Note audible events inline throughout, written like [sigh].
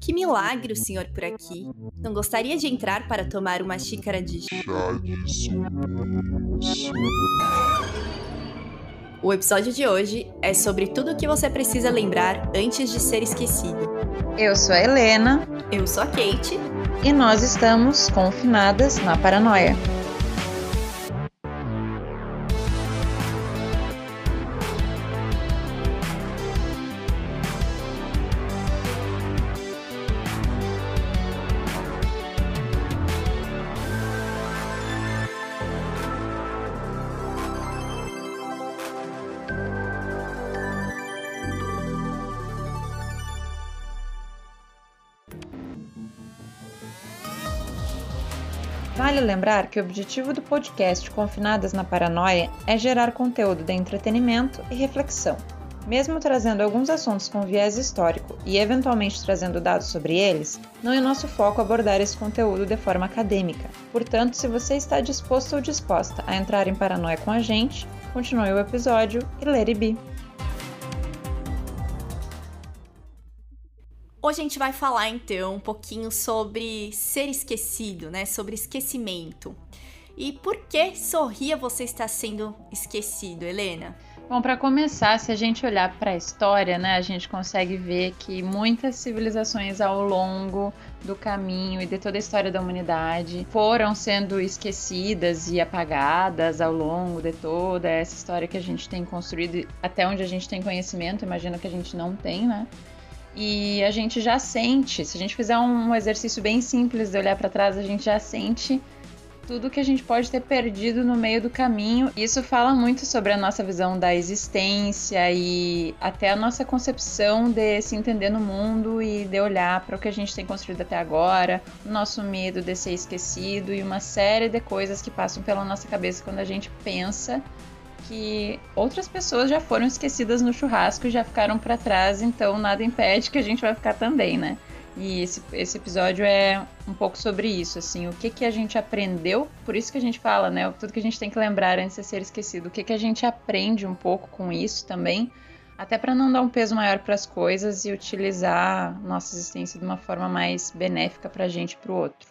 Que milagre o senhor por aqui. Não gostaria de entrar para tomar uma xícara de chá de O episódio de hoje é sobre tudo o que você precisa lembrar antes de ser esquecido. Eu sou a Helena. Eu sou a Kate. E nós estamos confinadas na paranoia. Lembrar que o objetivo do podcast Confinadas na Paranoia é gerar conteúdo de entretenimento e reflexão. Mesmo trazendo alguns assuntos com viés histórico e eventualmente trazendo dados sobre eles, não é nosso foco abordar esse conteúdo de forma acadêmica. Portanto, se você está disposto ou disposta a entrar em paranoia com a gente, continue o episódio e let it be. Hoje a gente vai falar então um pouquinho sobre ser esquecido, né? Sobre esquecimento. E por que sorria você está sendo esquecido, Helena? Bom, para começar, se a gente olhar para a história, né, a gente consegue ver que muitas civilizações ao longo do caminho e de toda a história da humanidade foram sendo esquecidas e apagadas ao longo de toda essa história que a gente tem construído, até onde a gente tem conhecimento, imagino que a gente não tem, né? E a gente já sente, se a gente fizer um exercício bem simples de olhar para trás, a gente já sente tudo que a gente pode ter perdido no meio do caminho. Isso fala muito sobre a nossa visão da existência e até a nossa concepção de se entender no mundo e de olhar para o que a gente tem construído até agora, o nosso medo de ser esquecido e uma série de coisas que passam pela nossa cabeça quando a gente pensa que outras pessoas já foram esquecidas no churrasco e já ficaram para trás, então nada impede que a gente vai ficar também, né? E esse, esse episódio é um pouco sobre isso, assim, o que que a gente aprendeu, por isso que a gente fala, né? Tudo que a gente tem que lembrar antes de ser esquecido, o que que a gente aprende um pouco com isso também, até para não dar um peso maior para as coisas e utilizar nossa existência de uma forma mais benéfica para a gente e para o outro.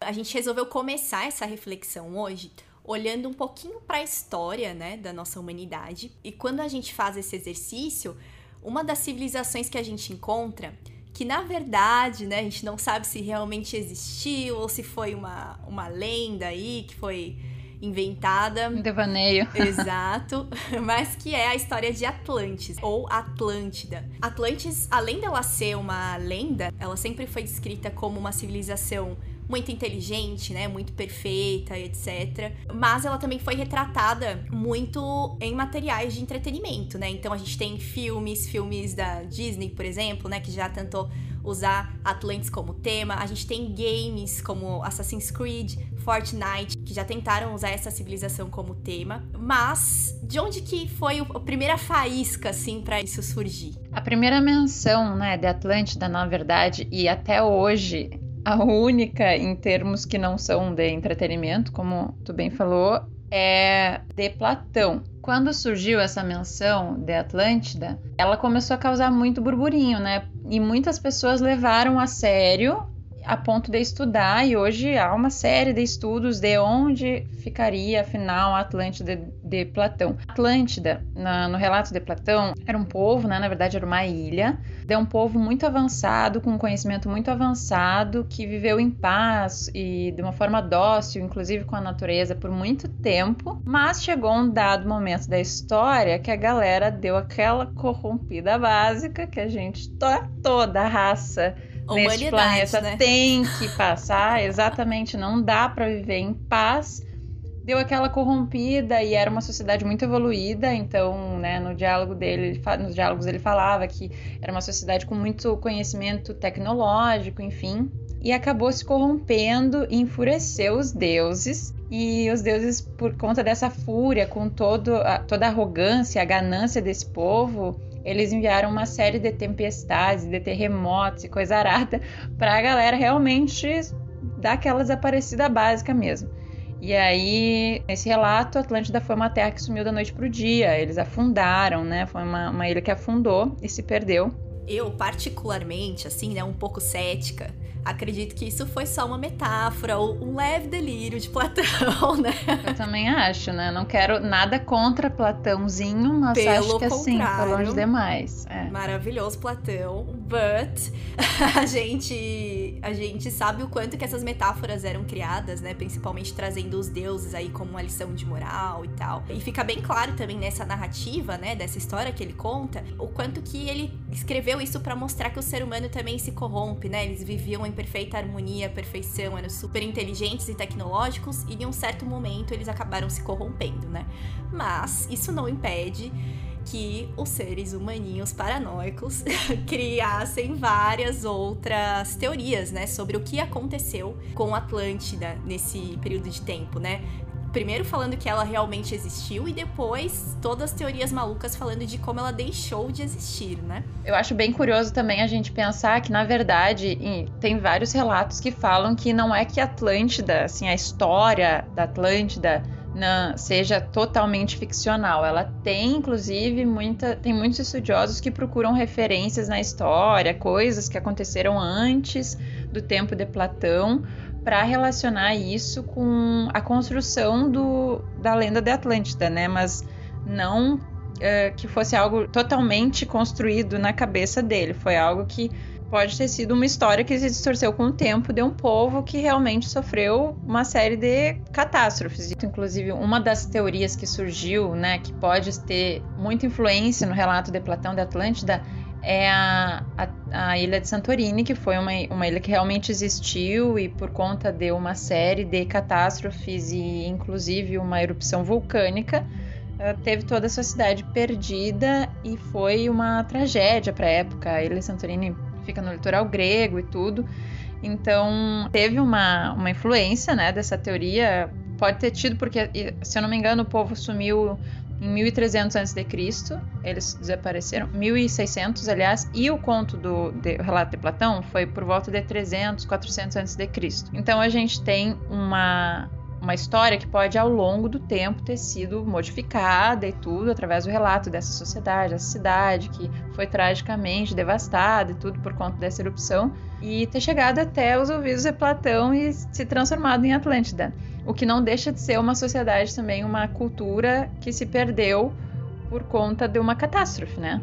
A gente resolveu começar essa reflexão hoje olhando um pouquinho para a história, né, da nossa humanidade. E quando a gente faz esse exercício, uma das civilizações que a gente encontra, que na verdade, né, a gente não sabe se realmente existiu ou se foi uma, uma lenda aí que foi inventada. Um devaneio. [laughs] Exato. [laughs] Mas que é a história de Atlantis, ou Atlântida. Atlantis, além dela ser uma lenda, ela sempre foi descrita como uma civilização muito inteligente, né? Muito perfeita, etc. Mas ela também foi retratada muito em materiais de entretenimento, né? Então a gente tem filmes, filmes da Disney, por exemplo, né? Que já tentou usar Atlantis como tema. A gente tem games como Assassin's Creed, Fortnite, que já tentaram usar essa civilização como tema. Mas de onde que foi a primeira faísca, assim, para isso surgir? A primeira menção, né, de Atlântida, na verdade, e até hoje a única em termos que não são de entretenimento, como tu bem falou, é de Platão. Quando surgiu essa menção de Atlântida, ela começou a causar muito burburinho, né? E muitas pessoas levaram a sério a ponto de estudar, e hoje há uma série de estudos de onde ficaria, afinal, a Atlântida de, Platão. Atlântida, na, no relato de Platão, era um povo, né, na verdade era uma ilha, de um povo muito avançado, com um conhecimento muito avançado, que viveu em paz e de uma forma dócil, inclusive com a natureza, por muito tempo, mas chegou um dado momento da história que a galera deu aquela corrompida básica que a gente, toda a raça neste planeta né? tem que passar, exatamente, não dá para viver em paz. Deu aquela corrompida e era uma sociedade muito evoluída, então, né, no diálogo dele, nos diálogos ele falava que era uma sociedade com muito conhecimento tecnológico, enfim, e acabou se corrompendo e enfureceu os deuses. E os deuses, por conta dessa fúria, com todo a, toda a arrogância, a ganância desse povo, eles enviaram uma série de tempestades, de terremotos e coisa arada [laughs] para a galera realmente dar aquela desaparecida básica mesmo. E aí, nesse relato, Atlântida foi uma terra que sumiu da noite pro dia. Eles afundaram, né? Foi uma, uma ilha que afundou e se perdeu. Eu, particularmente, assim, né, um pouco cética, acredito que isso foi só uma metáfora ou um leve delírio de Platão, [laughs] né? Eu também acho, né? Não quero nada contra Platãozinho, mas Pelo acho que assim, foi longe demais. É. Maravilhoso Platão, but [laughs] a gente a gente sabe o quanto que essas metáforas eram criadas, né? Principalmente trazendo os deuses aí como uma lição de moral e tal. E fica bem claro também nessa narrativa, né, dessa história que ele conta, o quanto que ele escreveu isso para mostrar que o ser humano também se corrompe, né? Eles viviam em perfeita harmonia, perfeição, eram super inteligentes e tecnológicos e em um certo momento eles acabaram se corrompendo, né? Mas isso não impede que os seres humaninhos paranoicos [laughs] criassem várias outras teorias, né, sobre o que aconteceu com Atlântida nesse período de tempo, né? Primeiro falando que ela realmente existiu e depois todas as teorias malucas falando de como ela deixou de existir, né? Eu acho bem curioso também a gente pensar que, na verdade, tem vários relatos que falam que não é que Atlântida, assim, a história da Atlântida não, seja totalmente ficcional. Ela tem, inclusive, muita, tem muitos estudiosos que procuram referências na história, coisas que aconteceram antes do tempo de Platão, para relacionar isso com a construção do, da lenda de Atlântida, né? Mas não uh, que fosse algo totalmente construído na cabeça dele. Foi algo que pode ter sido uma história que se distorceu com o tempo de um povo que realmente sofreu uma série de catástrofes. Inclusive, uma das teorias que surgiu, né, que pode ter muita influência no relato de Platão de Atlântida, é a, a, a, ilha de Santorini, que foi uma, uma ilha que realmente existiu e por conta de uma série de catástrofes e inclusive uma erupção vulcânica, eh, teve toda a sua cidade perdida e foi uma tragédia para a época. A ilha de Santorini fica no litoral grego e tudo. Então, teve uma, uma influência né, dessa teoria. Pode ter tido, porque, se eu não me engano, o povo sumiu em 1300 a.C., eles desapareceram, 1600, aliás, e o conto do de, o relato de Platão foi por volta de 300, 400 a.C. Então a gente tem uma uma história que pode ao longo do tempo ter sido modificada e tudo através do relato dessa sociedade, dessa cidade que foi tragicamente devastada e tudo por conta dessa erupção e ter chegado até os ouvidos de Platão e se transformado em Atlântida. O que não deixa de ser uma sociedade também, uma cultura que se perdeu por conta de uma catástrofe, né?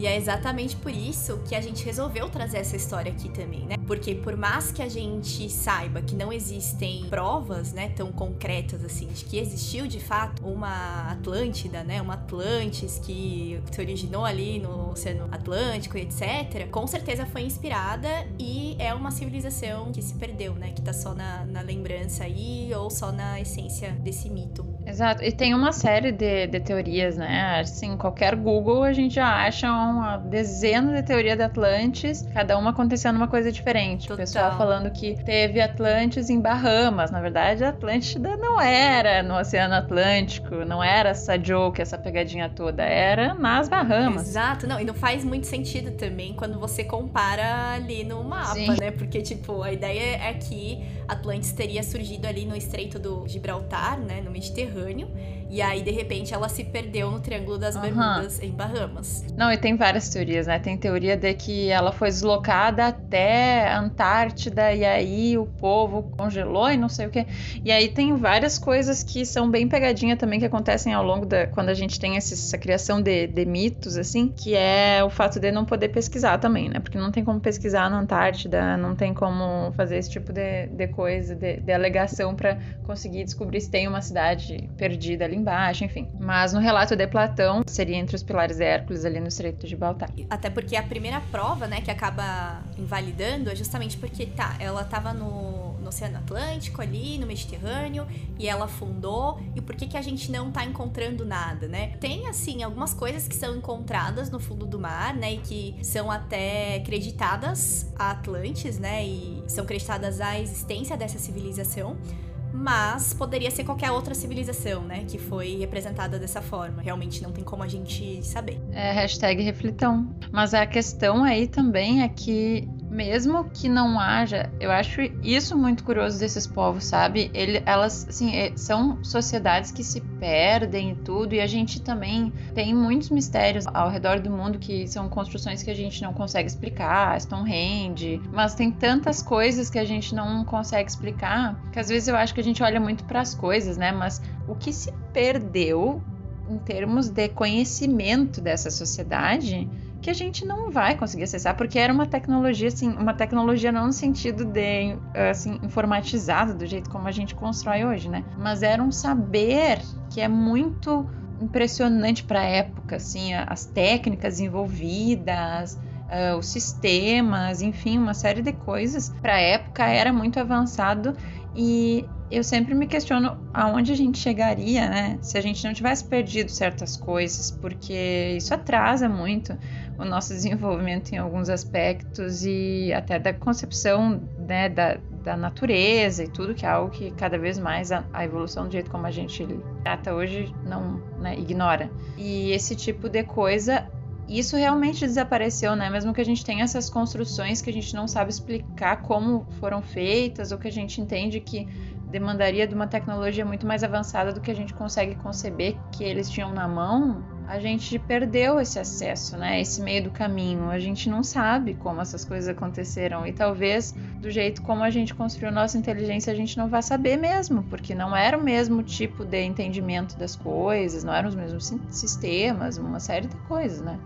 E é exatamente por isso que a gente resolveu trazer essa história aqui também, né? Porque por mais que a gente saiba que não existem provas, né, tão concretas assim, de que existiu de fato uma Atlântida, né, uma Atlantis que se originou ali no Oceano Atlântico e etc., com certeza foi inspirada e é uma civilização que se perdeu, né, que tá só na, na lembrança aí ou só na essência desse mito. Exato, e tem uma série de, de teorias, né? Assim, qualquer Google a gente já acha uma dezena de teoria de Atlantis, cada uma acontecendo uma coisa diferente. Total. O pessoal falando que teve Atlantis em Bahamas. Na verdade, a Atlântida não era no Oceano Atlântico, não era essa joke, essa pegadinha toda, era nas Bahamas. Exato, não, e não faz muito sentido também quando você compara ali no mapa, Sim. né? Porque, tipo, a ideia é que Atlantis teria surgido ali no Estreito do Gibraltar, né? No Mediterrâneo conterrâneo e aí, de repente, ela se perdeu no Triângulo das uhum. Bermudas, em Bahamas. Não, e tem várias teorias, né? Tem teoria de que ela foi deslocada até a Antártida e aí o povo congelou e não sei o que. E aí tem várias coisas que são bem pegadinha também que acontecem ao longo da. quando a gente tem essa criação de, de mitos, assim, que é o fato de não poder pesquisar também, né? Porque não tem como pesquisar na Antártida, não tem como fazer esse tipo de, de coisa, de, de alegação para conseguir descobrir se tem uma cidade perdida ali embaixo, enfim. Mas no relato de Platão, seria entre os pilares de Hércules ali no Estreito de Gibraltar. Até porque a primeira prova, né, que acaba invalidando é justamente porque, tá, ela tava no, no Oceano Atlântico ali, no Mediterrâneo, e ela afundou, e por que que a gente não tá encontrando nada, né? Tem, assim, algumas coisas que são encontradas no fundo do mar, né, e que são até creditadas a Atlantes, né, e são creditadas à existência dessa civilização, mas poderia ser qualquer outra civilização, né, que foi representada dessa forma. Realmente não tem como a gente saber. É, hashtag reflitão. Mas a questão aí também é que mesmo que não haja, eu acho isso muito curioso desses povos, sabe? Ele, elas, assim, é, são sociedades que se perdem e tudo, e a gente também tem muitos mistérios ao redor do mundo que são construções que a gente não consegue explicar, Stonehenge, mas tem tantas coisas que a gente não consegue explicar, que às vezes eu acho que a gente olha muito para as coisas, né? Mas o que se perdeu em termos de conhecimento dessa sociedade que a gente não vai conseguir acessar, porque era uma tecnologia, assim, uma tecnologia não no sentido de, assim, informatizada, do jeito como a gente constrói hoje, né? Mas era um saber que é muito impressionante para a época, assim, as técnicas envolvidas, uh, os sistemas, enfim, uma série de coisas. Para a época era muito avançado e eu sempre me questiono aonde a gente chegaria, né? Se a gente não tivesse perdido certas coisas, porque isso atrasa muito o nosso [laughs] desenvolvimento em alguns aspectos e até da concepção né, da, da natureza e tudo, que é algo que cada vez mais a, a evolução do jeito como a gente trata hoje não né, ignora. E esse tipo de coisa isso realmente desapareceu, né? Mesmo que a gente tenha essas construções que a gente não sabe explicar como foram feitas, ou que a gente entende que demandaria de uma tecnologia muito mais avançada do que a gente consegue conceber que eles tinham na mão, a gente perdeu esse acesso, né? Esse meio do caminho. A gente não sabe como essas coisas aconteceram e talvez do jeito como a gente construiu nossa inteligência a gente não vai saber mesmo, porque não era o mesmo tipo de entendimento das coisas, não eram os mesmos sistemas, uma série de coisas, né?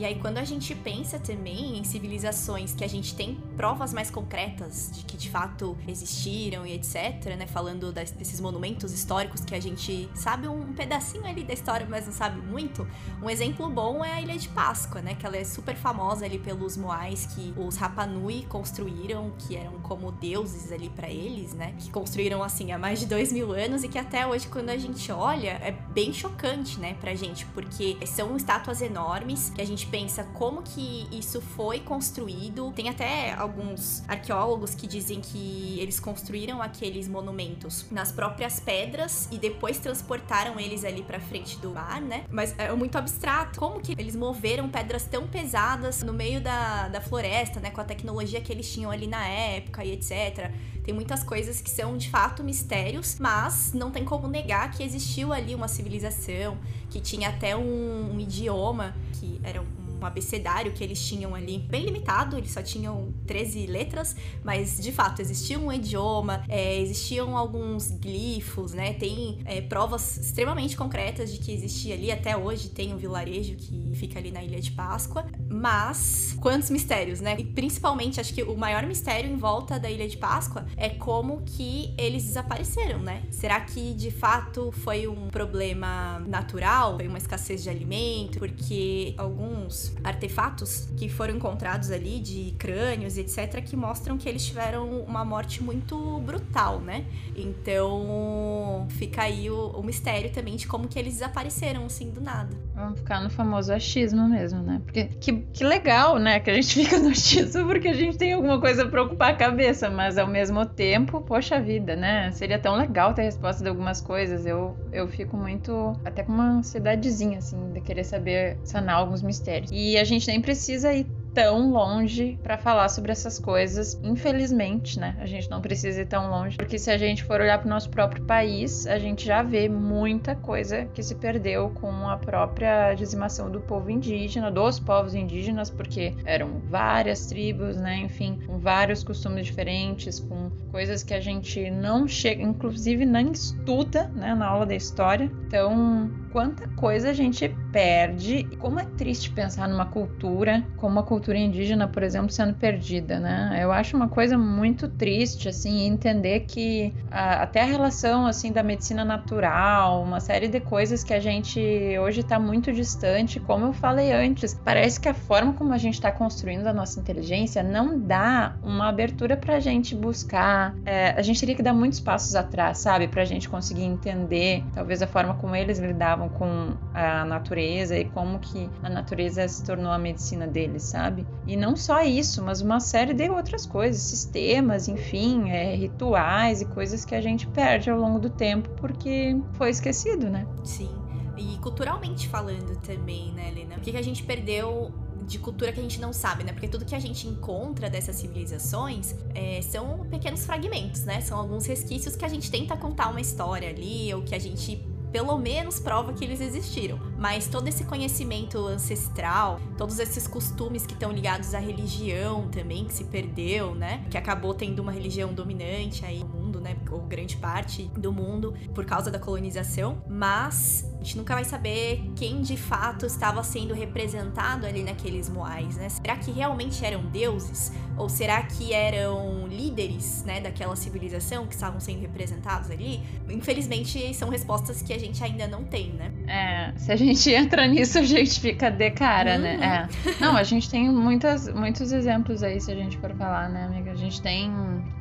E aí, quando a gente pensa também em civilizações que a gente tem provas mais concretas de que de fato existiram e etc., né? Falando das, desses monumentos históricos que a gente sabe um pedacinho ali da história, mas não sabe muito. Um exemplo bom é a Ilha de Páscoa, né? Que ela é super famosa ali pelos moais que os Rapanui construíram, que eram como deuses ali para eles, né? Que construíram assim há mais de dois mil anos e que até hoje, quando a gente olha, é bem chocante, né, pra gente, porque são estátuas enormes que a gente pensa como que isso foi construído. Tem até alguns arqueólogos que dizem que eles construíram aqueles monumentos nas próprias pedras e depois transportaram eles ali para frente do mar, né? Mas é muito abstrato. Como que eles moveram pedras tão pesadas no meio da, da floresta, né? Com a tecnologia que eles tinham ali na época e etc. Tem muitas coisas que são de fato mistérios, mas não tem como negar que existiu ali uma civilização que tinha até um, um idioma que era um abecedário que eles tinham ali bem limitado, eles só tinham 13 letras, mas de fato existia um idioma, é, existiam alguns glifos, né? Tem é, provas extremamente concretas de que existia ali, até hoje tem um vilarejo que fica ali na Ilha de Páscoa, mas quantos mistérios, né? E principalmente, acho que o maior mistério em volta da Ilha de Páscoa é como que eles desapareceram, né? Será que de fato foi um problema natural? Foi uma escassez de alimento? Porque alguns artefatos que foram encontrados ali de crânios, etc, que mostram que eles tiveram uma morte muito brutal, né? Então, fica aí o, o mistério também de como que eles desapareceram assim do nada. Vamos ficar no famoso achismo mesmo, né? Porque que, que legal, né? Que a gente [laughs] fica no achismo porque a gente tem alguma coisa pra ocupar a cabeça, mas ao mesmo tempo, poxa vida, né? Seria tão legal ter resposta de algumas coisas. Eu, eu fico muito, até com uma ansiedadezinha, assim, de querer saber sanar alguns mistérios. E a gente nem precisa ir tão longe para falar sobre essas coisas, infelizmente, né? A gente não precisa ir tão longe, porque se a gente for olhar para o nosso próprio país, a gente já vê muita coisa que se perdeu com a própria dizimação do povo indígena, dos povos indígenas, porque eram várias tribos, né? Enfim, com vários costumes diferentes, com coisas que a gente não chega, inclusive nem estuda, né, na aula da história. Então, quanta coisa a gente perde. Como é triste pensar numa cultura como a cultura indígena, por exemplo, sendo perdida, né? Eu acho uma coisa muito triste, assim, entender que a, até a relação, assim, da medicina natural, uma série de coisas que a gente hoje está muito distante, como eu falei antes, parece que a forma como a gente está construindo a nossa inteligência não dá uma abertura para a gente buscar. É, a gente teria que dar muitos passos atrás, sabe, para a gente conseguir entender, talvez a forma como eles lidavam com a natureza e como que a natureza se tornou a medicina deles, sabe? E não só isso, mas uma série de outras coisas, sistemas, enfim, é, rituais e coisas que a gente perde ao longo do tempo porque foi esquecido, né? Sim. E culturalmente falando também, né, Helena? O que, que a gente perdeu de cultura que a gente não sabe, né? Porque tudo que a gente encontra dessas civilizações é, são pequenos fragmentos, né? São alguns resquícios que a gente tenta contar uma história ali, ou que a gente pelo menos prova que eles existiram. Mas todo esse conhecimento ancestral, todos esses costumes que estão ligados à religião também, que se perdeu, né? Que acabou tendo uma religião dominante aí no né? Ou grande parte do mundo por causa da colonização. Mas a gente nunca vai saber quem de fato estava sendo representado ali naqueles moais, né? Será que realmente eram deuses? Ou será que eram líderes, né, daquela civilização que estavam sendo representados ali? Infelizmente, são respostas que a gente ainda não tem, né? É, se a gente [laughs] entra nisso, a gente fica de cara, né? uhum. né? É. Não, a gente tem muitas, muitos exemplos aí, se a gente for falar, né, amiga? A gente tem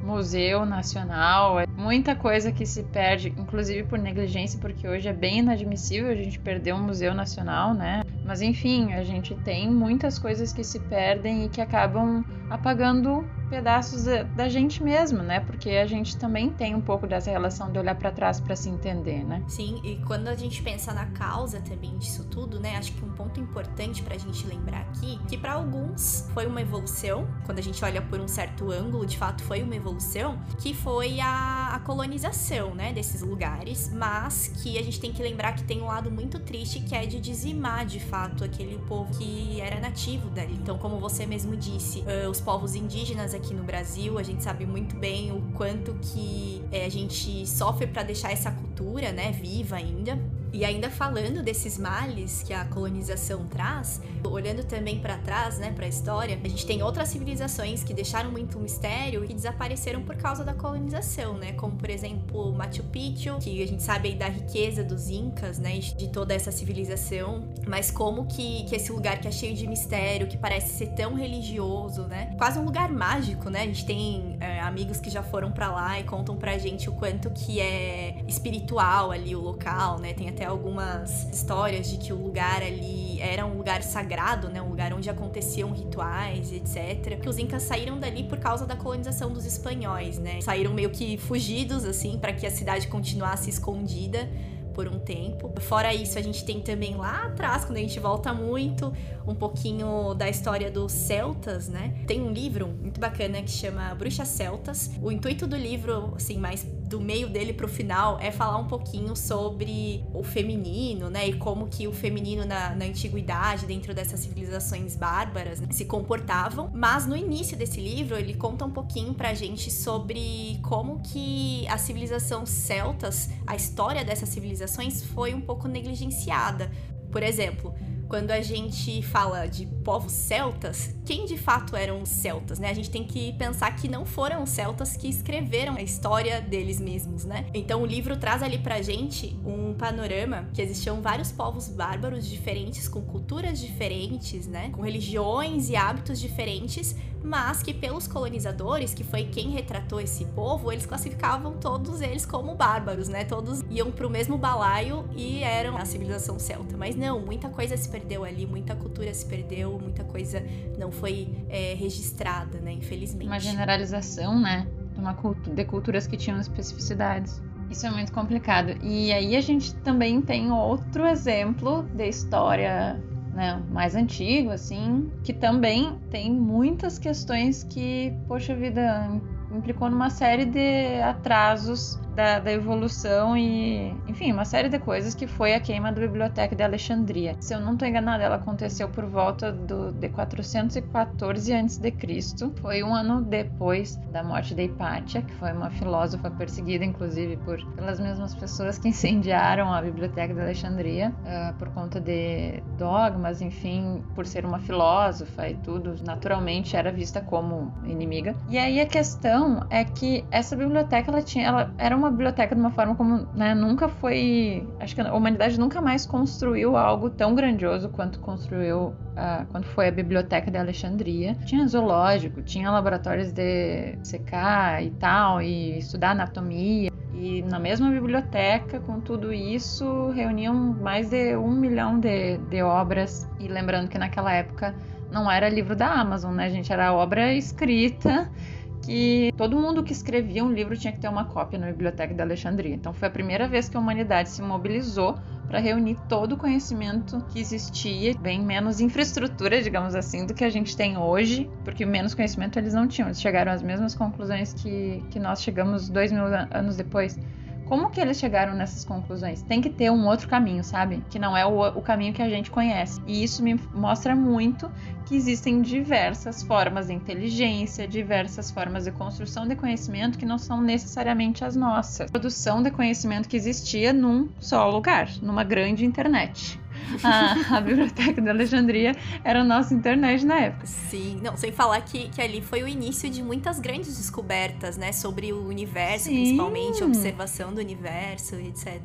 museu nacional, é muita coisa que se perde, inclusive por negligência, porque hoje é bem inadmissível a gente perder um museu nacional, né? Mas enfim, a gente tem muitas coisas que se perdem e que acabam apagando pedaços da, gente mesmo, né? Porque a gente também tem um pouco dessa relação de olhar para trás para se entender, né? Sim, e quando a gente pensa na causa também disso tudo, né? Acho que um ponto importante para a gente lembrar aqui, que para alguns foi uma evolução, quando a gente olha por um certo ângulo, de fato foi uma evolução, que foi a, a colonização, né? Desses lugares, mas que a gente tem que lembrar que tem um lado muito triste que é de dizimar, de fato, aquele povo que era nativo dali. Então, como você mesmo disse, uh, os povos indígenas aqui no Brasil, a gente sabe muito bem o quanto que é, a gente sofre para deixar essa cultura, né, viva ainda. E ainda falando desses males que a colonização traz, olhando também para trás, né, para a história, a gente tem outras civilizações que deixaram muito mistério e desapareceram por causa da colonização, né? Como por exemplo Machu Picchu, que a gente sabe aí da riqueza dos incas, né, de toda essa civilização, mas como que, que esse lugar que é cheio de mistério, que parece ser tão religioso, né? Quase um lugar mágico, né? A gente tem é, amigos que já foram para lá e contam pra gente o quanto que é espiritual ali o local, né? Tem até algumas histórias de que o lugar ali era um lugar sagrado, né? Um lugar onde aconteciam rituais, etc. Que os incas saíram dali por causa da colonização dos espanhóis, né? Saíram meio que fugidos assim para que a cidade continuasse escondida por um tempo. Fora isso, a gente tem também lá atrás, quando a gente volta muito, um pouquinho da história dos celtas, né? Tem um livro muito bacana que chama Bruxas Celtas. O intuito do livro, assim, mais do meio dele pro final é falar um pouquinho sobre o feminino, né? E como que o feminino na, na antiguidade, dentro dessas civilizações bárbaras, né, se comportavam. Mas no início desse livro, ele conta um pouquinho pra gente sobre como que a civilização celtas, a história dessas civilizações foi um pouco negligenciada. Por exemplo, quando a gente fala de povos celtas, quem de fato eram os celtas, né? A gente tem que pensar que não foram os celtas que escreveram a história deles mesmos, né? Então o livro traz ali pra gente um panorama que existiam vários povos bárbaros diferentes, com culturas diferentes, né? Com religiões e hábitos diferentes, mas que pelos colonizadores, que foi quem retratou esse povo, eles classificavam todos eles como bárbaros, né? Todos iam pro mesmo balaio e eram a civilização celta. Mas não, muita coisa se perdeu ali, muita cultura se perdeu, muita coisa não foi é, registrada, né? Infelizmente. Uma generalização, né? Uma cultu de culturas que tinham especificidades. Isso é muito complicado. E aí a gente também tem outro exemplo de história né, mais antigo, assim, que também tem muitas questões que, poxa vida, implicou numa série de atrasos da, da, evolução e, enfim, uma série de coisas que foi a queima da Biblioteca de Alexandria. Se eu não estou enganada, ela aconteceu por volta do, de 414 a.C. Foi um ano depois da morte de Hipátia, que foi uma filósofa perseguida, inclusive, por, pelas mesmas pessoas que incendiaram a Biblioteca de Alexandria uh, por conta de dogmas, enfim, por ser uma filósofa e tudo, naturalmente era vista como inimiga. E aí a questão é que essa biblioteca ela tinha, ela era uma biblioteca de uma forma como né, nunca foi. Acho que a humanidade nunca mais construiu algo tão grandioso quanto construiu uh, quando foi a biblioteca de Alexandria. Tinha zoológico, tinha laboratórios de secar e tal, e estudar anatomia. E na mesma biblioteca, com tudo isso, reuniam mais de um milhão de, de obras. E lembrando que naquela época não era livro da Amazon, né, gente? Era obra escrita que todo mundo que escrevia um livro tinha que ter uma cópia na Biblioteca da Alexandria. Então foi a primeira vez que a humanidade se mobilizou para reunir todo o conhecimento que existia, bem menos infraestrutura, digamos assim, do que a gente tem hoje, porque menos conhecimento eles não tinham, eles chegaram às mesmas conclusões que, que nós chegamos dois mil anos depois. Como que eles chegaram nessas conclusões? Tem que ter um outro caminho, sabe? Que não é o, o caminho que a gente conhece. E isso me mostra muito que existem diversas formas de inteligência, diversas formas de construção de conhecimento que não são necessariamente as nossas. Produção de conhecimento que existia num só lugar, numa grande internet [laughs] a, a Biblioteca de Alexandria era a nossa internet na época. Sim, não, sem falar que, que ali foi o início de muitas grandes descobertas, né? Sobre o universo, Sim. principalmente, observação do universo, etc.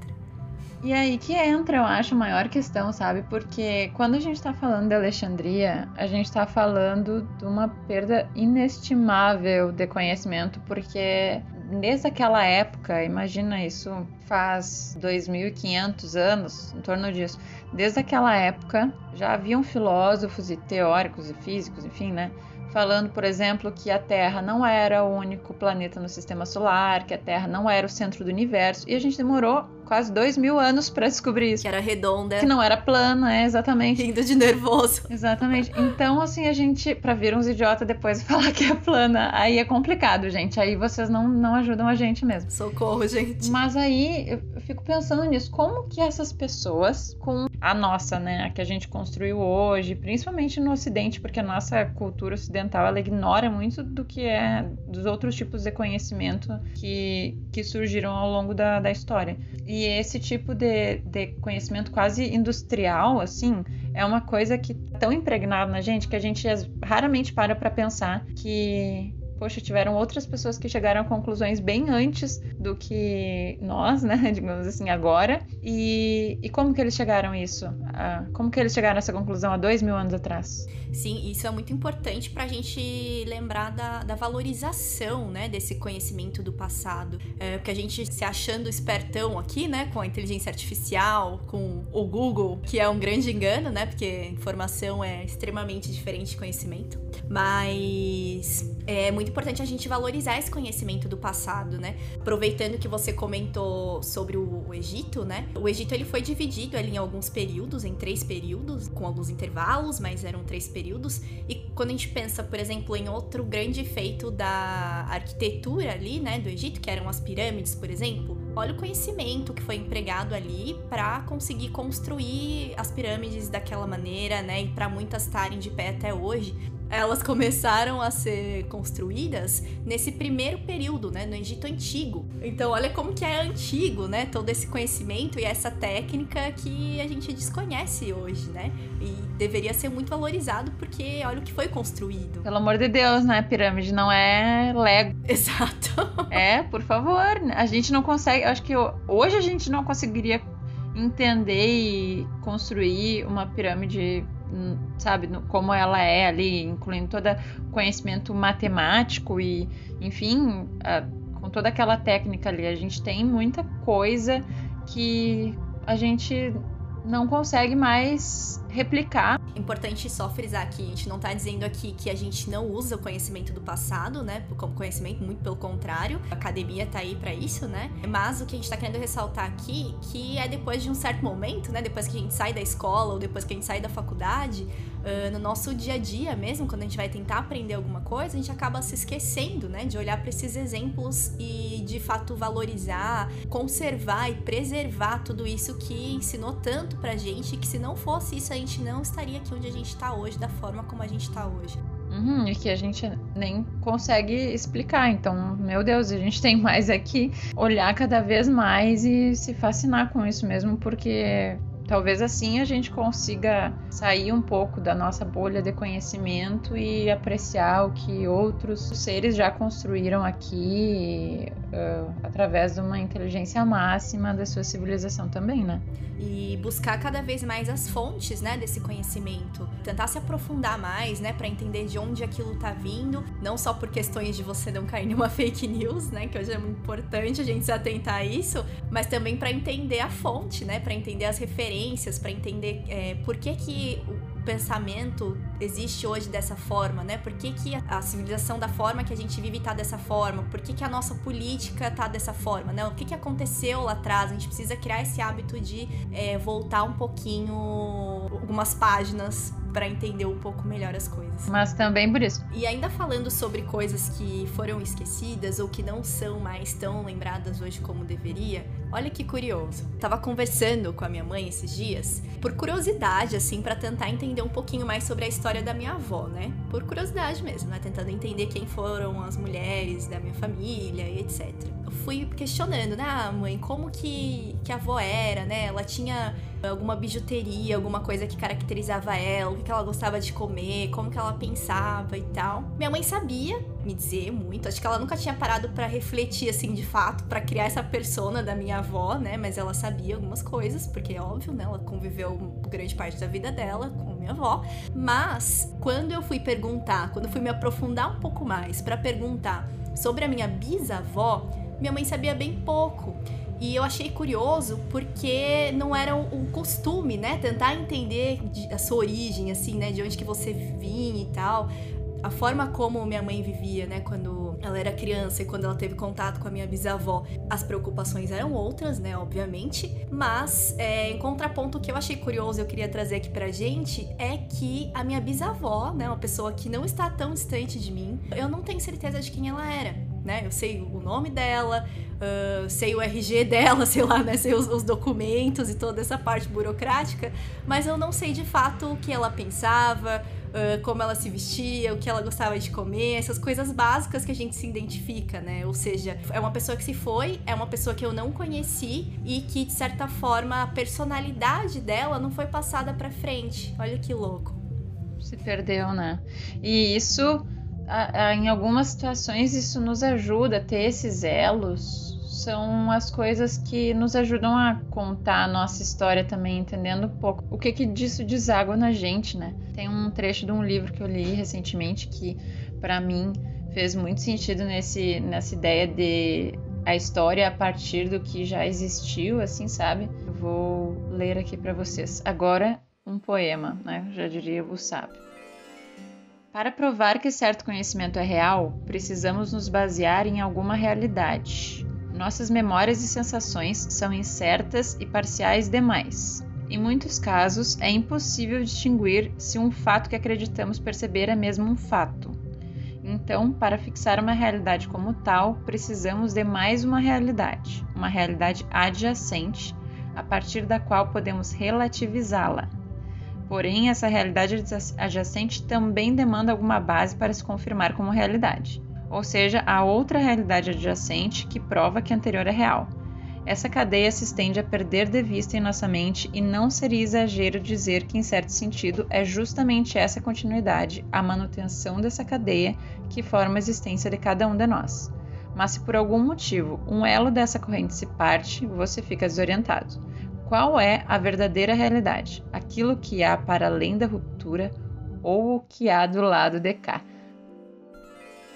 E aí que entra, eu acho, a maior questão, sabe? Porque quando a gente está falando de Alexandria, a gente está falando de uma perda inestimável de conhecimento, porque desde aquela época, imagina isso, faz 2.500 anos, em torno disso. Desde aquela época já haviam filósofos e teóricos e físicos, enfim, né? Falando, por exemplo, que a Terra não era o único planeta no sistema solar, que a Terra não era o centro do universo, e a gente demorou quase dois mil anos para descobrir isso. Que era redonda. Que não era plana, é, exatamente. Rindo de nervoso. Exatamente. Então, assim, a gente, pra vir uns idiotas depois e [laughs] falar que é plana, aí é complicado, gente. Aí vocês não, não ajudam a gente mesmo. Socorro, gente. Mas aí eu fico pensando nisso. Como que essas pessoas, com a nossa, né, a que a gente construiu hoje, principalmente no Ocidente, porque a nossa cultura ocidental, ela ignora muito do que é dos outros tipos de conhecimento que, que surgiram ao longo da, da história. E esse tipo de, de conhecimento quase industrial, assim, é uma coisa que é tão impregnado na gente que a gente raramente para para pensar que poxa, tiveram outras pessoas que chegaram a conclusões bem antes do que nós, né, [laughs] digamos assim, agora. E, e como que eles chegaram a isso? Ah, como que eles chegaram a essa conclusão há dois mil anos atrás? Sim, isso é muito importante para a gente lembrar da, da, valorização, né, desse conhecimento do passado. É, porque a gente se achando espertão aqui, né, com a inteligência artificial, com o Google, que é um grande engano, né, porque informação é extremamente diferente de conhecimento. Mas é muito importante a gente valorizar esse conhecimento do passado, né? Aproveitando que você comentou sobre o, Egito, né? O Egito ele foi dividido ali em alguns períodos, em três períodos, com alguns intervalos, mas eram três períodos. E quando a gente pensa, por exemplo, em outro grande feito da arquitetura ali, né, do Egito, que eram as pirâmides, por exemplo, olha o conhecimento que foi empregado ali para conseguir construir as pirâmides daquela maneira, né? E para muitas estarem de pé até hoje elas começaram a ser construídas nesse primeiro período, né, no Egito antigo. Então, olha como que é antigo, né, todo esse conhecimento e essa técnica que a gente desconhece hoje, né? E deveria ser muito valorizado porque olha o que foi construído. Pelo amor de Deus, né, pirâmide não é Lego. [laughs] Exato. É, por favor, a gente não consegue, acho que hoje a gente não conseguiria entender e construir uma pirâmide sabe, como ela é ali, incluindo todo conhecimento matemático e, enfim, a, com toda aquela técnica ali. A gente tem muita coisa que a gente não consegue mais replicar. Importante só frisar aqui, a gente não tá dizendo aqui que a gente não usa o conhecimento do passado, né, como conhecimento, muito pelo contrário. A academia tá aí para isso, né? Mas o que a gente tá querendo ressaltar aqui, que é depois de um certo momento, né, depois que a gente sai da escola ou depois que a gente sai da faculdade, uh, no nosso dia a dia mesmo, quando a gente vai tentar aprender alguma coisa, a gente acaba se esquecendo, né, de olhar para esses exemplos e de fato valorizar, conservar e preservar tudo isso que ensinou tanto pra gente, que se não fosse isso a gente não estaria aqui onde a gente está hoje, da forma como a gente está hoje. Uhum, e que a gente nem consegue explicar. Então, meu Deus, a gente [laughs] tem mais aqui olhar cada vez mais e se fascinar com isso mesmo, porque Talvez assim a gente consiga sair um pouco da nossa bolha de conhecimento e apreciar o que outros seres já construíram aqui uh, através de uma inteligência máxima da sua civilização também, né? E buscar cada vez mais as fontes, né, desse conhecimento, tentar se aprofundar mais, né, para entender de onde aquilo tá vindo, não só por questões de você não cair numa [laughs] fake news, né, que hoje é muito importante a gente se atentar a isso, mas também para entender a fonte, né, para entender as referências para entender é, por que, que pensamento existe hoje dessa forma, né? Por que, que a civilização da forma que a gente vive tá dessa forma? Por que, que a nossa política tá dessa forma, né? O que, que aconteceu lá atrás? A gente precisa criar esse hábito de é, voltar um pouquinho algumas páginas para entender um pouco melhor as coisas. Mas também por isso. E ainda falando sobre coisas que foram esquecidas ou que não são mais tão lembradas hoje como deveria, olha que curioso. Tava conversando com a minha mãe esses dias, por curiosidade, assim, para tentar entender um pouquinho mais sobre a história da minha avó, né? Por curiosidade mesmo, né? Tentando entender quem foram as mulheres da minha família e etc. Eu fui questionando, né, ah, mãe, como que, que a avó era, né? Ela tinha alguma bijuteria, alguma coisa que caracterizava ela, o que ela gostava de comer, como que ela pensava e tal. Minha mãe sabia me dizer muito, acho que ela nunca tinha parado para refletir assim de fato, para criar essa persona da minha avó, né? Mas ela sabia algumas coisas, porque é óbvio, né? Ela conviveu grande parte da vida dela com minha avó. Mas quando eu fui perguntar, quando eu fui me aprofundar um pouco mais para perguntar sobre a minha bisavó, minha mãe sabia bem pouco. E eu achei curioso porque não era o costume, né? Tentar entender a sua origem, assim, né? De onde que você vinha e tal. A forma como minha mãe vivia, né? Quando ela era criança e quando ela teve contato com a minha bisavó, as preocupações eram outras, né? Obviamente. Mas, é, em contraponto, o que eu achei curioso e eu queria trazer aqui pra gente é que a minha bisavó, né? Uma pessoa que não está tão distante de mim, eu não tenho certeza de quem ela era né? Eu sei o nome dela, uh, sei o RG dela, [laughs] sei lá, né? Sei os, os, documentos e toda essa parte burocrática, mas eu não sei de fato o que ela pensava, como ela se vestia, o que ela gostava de comer, essas coisas básicas que a gente se identifica, né? Ou seja, é uma pessoa que se foi, é uma pessoa que eu não conheci e que, de certa forma, a personalidade dela não foi passada para frente. Olha que louco. Se perdeu, né? E isso em algumas situações isso nos ajuda a ter esses elos. São as coisas que nos ajudam a contar a nossa história também, entendendo um pouco o que, que disso deságua na gente, né? Tem um trecho de um livro que eu li recentemente que, para mim, fez muito sentido nesse, nessa ideia de a história a partir do que já existiu, assim, sabe? Vou ler aqui para vocês. Agora, um poema, né? Já diria o sábio. Para provar que certo conhecimento é real, precisamos nos basear em alguma realidade. Nossas memórias e sensações são incertas e parciais demais. Em muitos casos, é impossível distinguir se um fato que acreditamos perceber é mesmo um fato. Então, para fixar uma realidade como tal, precisamos de mais uma realidade, uma realidade adjacente, a partir da qual podemos relativizá-la. Porém, essa realidade adjacente também demanda alguma base para se confirmar como realidade, ou seja, a outra realidade adjacente que prova que a anterior é real. Essa cadeia se estende a perder de vista em nossa mente e não seria exagero dizer que, em certo sentido, é justamente essa continuidade, a manutenção dessa cadeia, que forma a existência de cada um de nós. Mas se por algum motivo um elo dessa corrente se parte, você fica desorientado. Qual é a verdadeira realidade? Aquilo que há para além da ruptura ou o que há do lado de cá?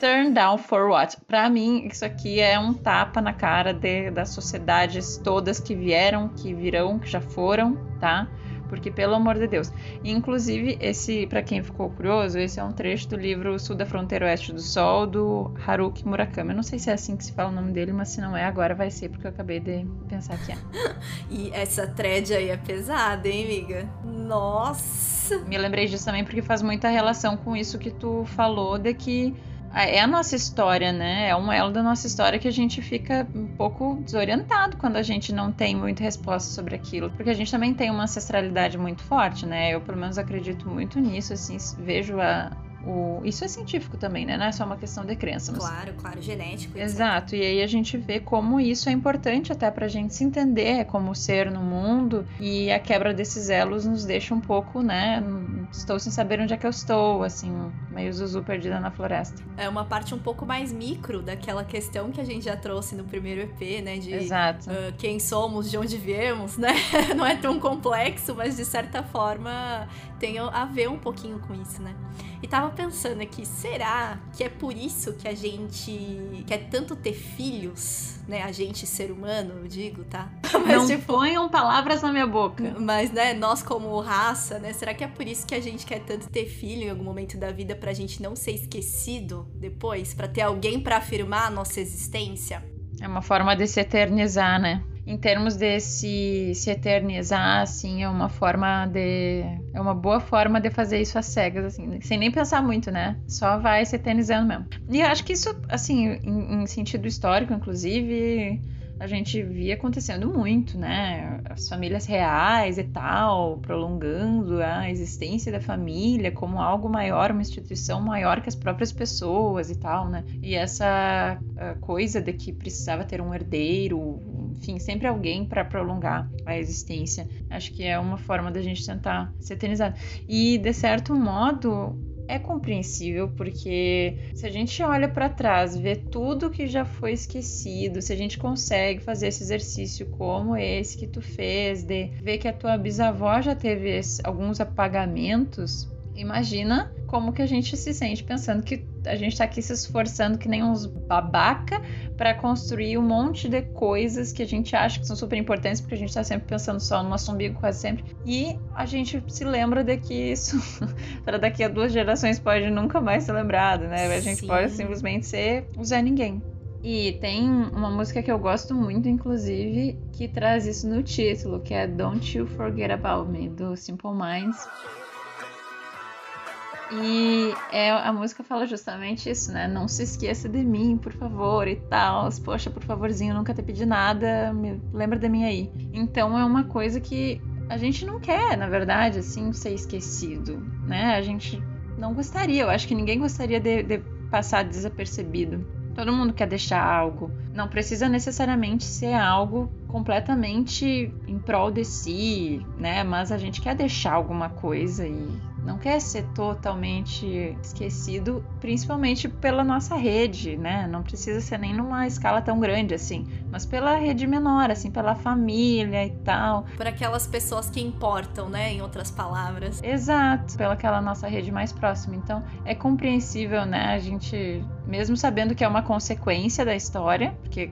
Turn down for what? Para mim, isso aqui é um tapa na cara de, das sociedades todas que vieram, que virão, que já foram, tá? porque pelo amor de Deus. Inclusive, esse, para quem ficou curioso, esse é um trecho do livro Sul da Fronteira Oeste do Sol, do Haruki Murakami. Eu não sei se é assim que se fala o nome dele, mas se não é, agora vai ser, porque eu acabei de pensar que é. [laughs] e essa thread aí é pesada, hein, amiga? Nossa! Me lembrei disso também porque faz muita relação com isso que tu falou, de que é a nossa história, né? É um elo da nossa história que a gente fica um pouco desorientado quando a gente não tem muita resposta sobre aquilo, porque a gente também tem uma ancestralidade muito forte, né? Eu pelo menos acredito muito nisso, assim, vejo a, o... Isso é científico também, né? Não é só uma questão de crença. Mas... Claro, claro, genético. Exato. E aí a gente vê como isso é importante até pra gente se entender como ser no mundo. E a quebra desses elos nos deixa um pouco, né? Estou sem saber onde é que eu estou, assim, meio zuzu perdida na floresta. É uma parte um pouco mais micro daquela questão que a gente já trouxe no primeiro EP, né? De Exato. Uh, quem somos, de onde viemos, né? [laughs] Não é tão complexo, mas de certa forma tem a ver um pouquinho com isso, né? E tava pensando aqui, será que é por isso que a gente quer tanto ter filhos, né? A gente, ser humano, eu digo, tá? [laughs] Não tipo, ponham palavras na minha boca. Mas, né, nós como raça, né, será que é por isso que a gente quer tanto ter filho em algum momento da vida pra gente não ser esquecido depois? para ter alguém para afirmar a nossa existência? É uma forma de se eternizar, né? Em termos de se, se eternizar, assim, é uma forma de. É uma boa forma de fazer isso às cegas, assim, sem nem pensar muito, né? Só vai se eternizando mesmo. E eu acho que isso, assim, em, em sentido histórico, inclusive a gente via acontecendo muito, né? As famílias reais e tal, prolongando a existência da família como algo maior, uma instituição maior que as próprias pessoas e tal, né? E essa coisa de que precisava ter um herdeiro, enfim, sempre alguém para prolongar a existência. Acho que é uma forma da gente tentar se eternizar. E, de certo modo, é compreensível porque se a gente olha para trás, vê tudo que já foi esquecido, se a gente consegue fazer esse exercício como esse que tu fez, de ver que a tua bisavó já teve alguns apagamentos, imagina como que a gente se sente pensando que a gente está aqui se esforçando que nem uns babaca para construir um monte de coisas que a gente acha que são super importantes, porque a gente está sempre pensando só no nosso umbigo quase sempre. E a gente se lembra de que isso, [laughs] para daqui a duas gerações, pode nunca mais ser lembrado, né? A gente Sim. pode simplesmente ser o Zé Ninguém. E tem uma música que eu gosto muito, inclusive, que traz isso no título, que é Don't You Forget About Me, do Simple Minds. E é, a música fala justamente isso, né? Não se esqueça de mim, por favor, e tal. Poxa, por favorzinho, nunca te pedi nada, me lembra de mim aí. Então é uma coisa que a gente não quer, na verdade, assim, ser esquecido, né? A gente não gostaria, eu acho que ninguém gostaria de, de passar desapercebido. Todo mundo quer deixar algo. Não precisa necessariamente ser algo completamente em prol de si, né? Mas a gente quer deixar alguma coisa e não quer ser totalmente esquecido, principalmente pela nossa rede, né? Não precisa ser nem numa escala tão grande assim, mas pela rede menor, assim, pela família e tal. Por aquelas pessoas que importam, né? Em outras palavras. Exato, pela aquela nossa rede mais próxima. Então, é compreensível, né? A gente, mesmo sabendo que é uma consequência da história, porque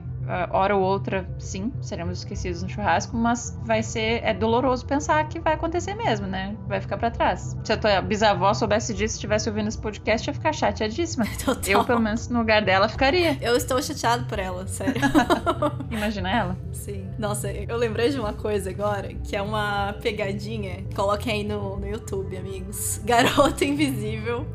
hora ou outra, sim, seremos esquecidos no churrasco, mas vai ser é doloroso pensar que vai acontecer mesmo, né? Vai ficar para trás. Se a tua bisavó soubesse disso, estivesse ouvindo esse podcast, ia ficar chateadíssima. [laughs] Total. Eu, pelo menos, no lugar dela, ficaria. Eu estou chateado por ela, sério. [laughs] Imagina ela? Sim. Nossa, eu lembrei de uma coisa agora, que é uma pegadinha. Coloquem aí no, no YouTube, amigos. Garota Invisível.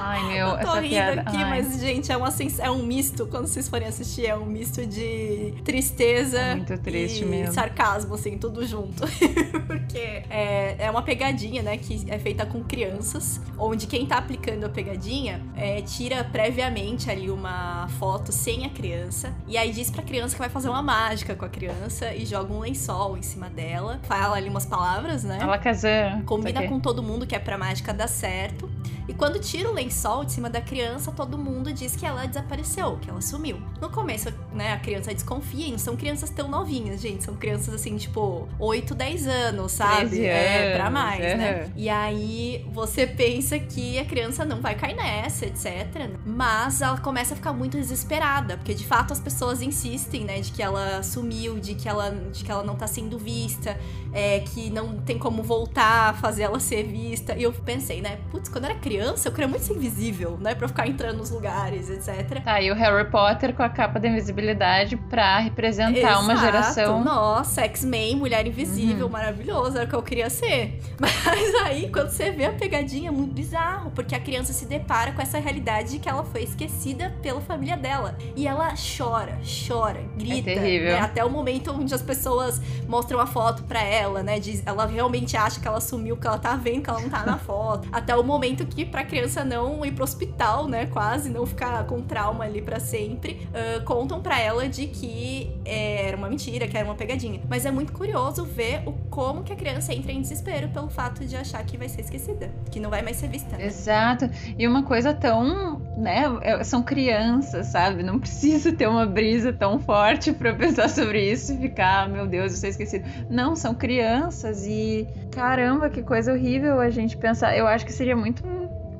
Ai, meu, eu tô rindo piada. aqui, Ai. mas, gente, é, uma, é um misto, quando vocês forem assistir, é um misto de tristeza é muito triste e mesmo. sarcasmo, assim, tudo junto. [laughs] Porque é, é uma pegadinha, né, que é feita com crianças, onde quem tá aplicando a pegadinha é, tira previamente ali uma foto sem a criança, e aí diz pra criança que vai fazer uma mágica com a criança e joga um lençol em cima dela, fala ali umas palavras, né? Alakazam. Combina com todo mundo que é pra mágica dar certo. E quando tira o lençol de cima da criança, todo mundo diz que ela desapareceu, que ela sumiu. No começo, né, a criança desconfia, e não são crianças tão novinhas, gente. São crianças assim, tipo, 8, 10 anos, sabe? é, pra mais, é. né? E aí você pensa que a criança não vai cair nessa, etc. Mas ela começa a ficar muito desesperada, porque de fato as pessoas insistem, né, de que ela sumiu, de que ela, de que ela não tá sendo vista, é, que não tem como voltar a fazer ela ser vista. E eu pensei, né, putz, quando eu era criança, criança, eu queria muito ser invisível, né? Pra ficar entrando nos lugares, etc. Tá, e o Harry Potter com a capa da invisibilidade pra representar Exato. uma geração. Nossa, X-Men, Mulher Invisível, uhum. maravilhoso, era o que eu queria ser. [laughs] Mas aí, quando você vê a pegadinha, é muito bizarro, porque a criança se depara com essa realidade de que ela foi esquecida pela família dela. E ela chora, chora, grita. É terrível. Né? Até o momento onde as pessoas mostram a foto pra ela, né? Diz, ela realmente acha que ela sumiu, que ela tá vendo que ela não tá na foto. Até o momento que pra criança não ir pro hospital, né? Quase, não ficar com trauma ali para sempre. Uh, contam para ela de que é, era uma mentira, que era uma pegadinha. Mas é muito curioso ver o como que a criança entra em desespero pelo fato de achar que vai ser esquecida, que não vai mais ser vista. Né? Exato. E uma coisa tão, né? É, são crianças, sabe? Não precisa ter uma brisa tão forte para [laughs] pensar sobre isso e ficar, meu Deus, eu sou esquecido. Não, são crianças e caramba, que coisa horrível a gente pensar. Eu acho que seria muito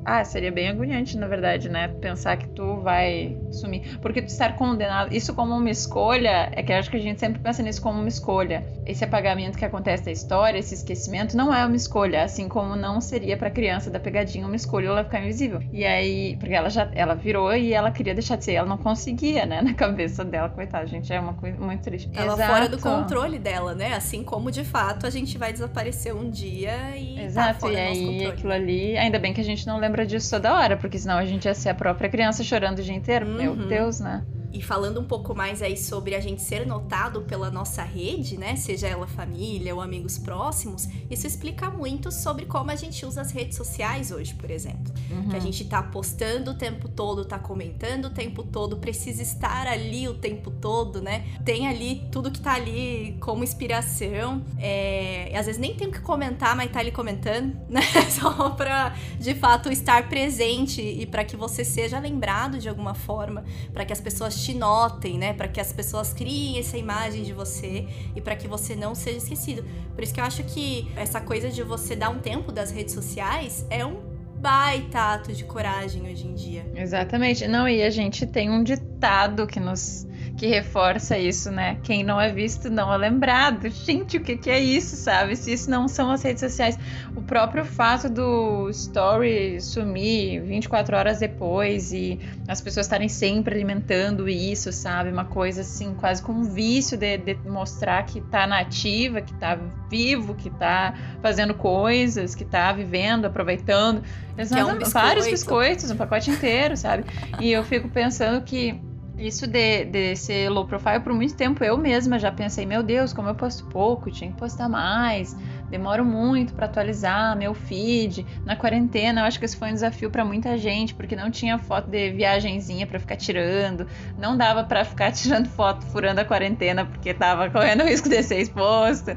Ah, seria bem agoniante, na verdade, né? Pensar que tu vai sumir. Porque tu estar condenado. Isso como uma escolha, é que eu acho que a gente sempre pensa nisso como uma escolha. Esse apagamento que acontece da história, esse esquecimento, não é uma escolha. Assim como não seria pra criança da pegadinha uma escolha ela ficar invisível. E aí, porque ela já ela virou e ela queria deixar de ser. Ela não conseguia, né? [laughs] Na cabeça dela, coitada, gente. É uma coisa muito triste. Ela Exato. fora do controle dela, né? Assim como de fato a gente vai desaparecer um dia e. Tá Exato, tá e aí aquilo ali. Ainda bem que a gente não lembra disso toda hora, porque senão a gente ia ser a própria criança chorando o dia inteiro. Uhum. Meu Deus, né? E falando um pouco mais aí sobre a gente ser notado pela nossa rede, né? Seja ela família ou amigos próximos, isso explica muito sobre como a gente usa as redes sociais hoje, por exemplo. Uhum. Que a gente tá postando o tempo todo, tá comentando o tempo todo, precisa estar ali o tempo todo, né? Tem ali tudo que tá ali como inspiração. É... Às vezes nem tem o que comentar, mas tá ali comentando, [laughs] né? Só pra de fato estar presente e para que você seja lembrado de alguma forma, para que as pessoas te notem, né? Para que as pessoas criem essa imagem de você e para que você não seja esquecido. Por isso que eu acho que essa coisa de você dar um tempo das redes sociais é um baita ato de coragem hoje em dia. Exatamente. Não, e a gente tem um ditado que nos que reforça isso, né? Quem não é visto não é lembrado. Gente, o que, que é isso, sabe? Se isso não são as redes sociais. O próprio fato do story sumir 24 horas depois e as pessoas estarem sempre alimentando isso, sabe? Uma coisa assim, quase com um vício de, de mostrar que tá nativa, que tá vivo, que tá fazendo coisas, que tá vivendo, aproveitando. Exatamente. É um. Vários biscoitos, um pacote inteiro, sabe? E eu fico pensando que isso de, de ser low profile por muito tempo eu mesma já pensei, meu Deus, como eu posto pouco, tinha que postar mais, demoro muito para atualizar meu feed. Na quarentena, eu acho que esse foi um desafio para muita gente, porque não tinha foto de viagenzinha para ficar tirando, não dava para ficar [laughs] tirando foto furando a quarentena porque tava correndo o risco de ser exposto.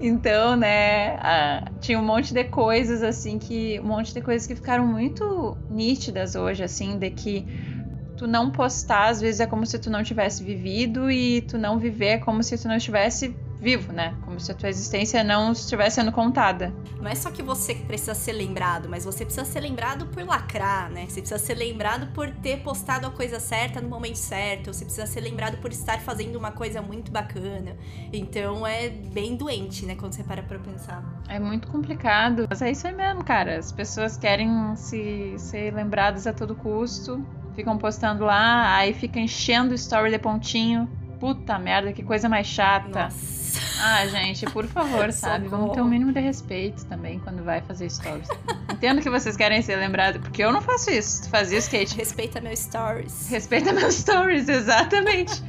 Então, né, tinha um monte de coisas assim que um monte de coisas que ficaram muito nítidas hoje assim, de que tu não postar, às vezes é como se tu não tivesse vivido e tu não viver é como se tu não estivesse vivo, né? Como se a tua existência não estivesse sendo contada. Não é só que você precisa ser lembrado, mas você precisa ser lembrado por lacrar, né? Você precisa ser lembrado por ter postado a coisa certa no momento certo. Você precisa ser lembrado por estar fazendo uma coisa muito bacana. Então é bem doente, né? Quando você para pra pensar. É muito complicado. Mas é isso aí mesmo, cara. As pessoas querem se ser lembradas a todo custo ficam postando lá, aí fica enchendo o story de pontinho. Puta merda, que coisa mais chata. Nossa. Ah, gente, por favor, [laughs] sabe? Vamos ter um mínimo de respeito também quando vai fazer stories. Entendo que vocês querem ser lembrados, porque eu não faço isso. Tu fazia skate. Respeita meus stories. Respeita meus stories, [laughs] exatamente.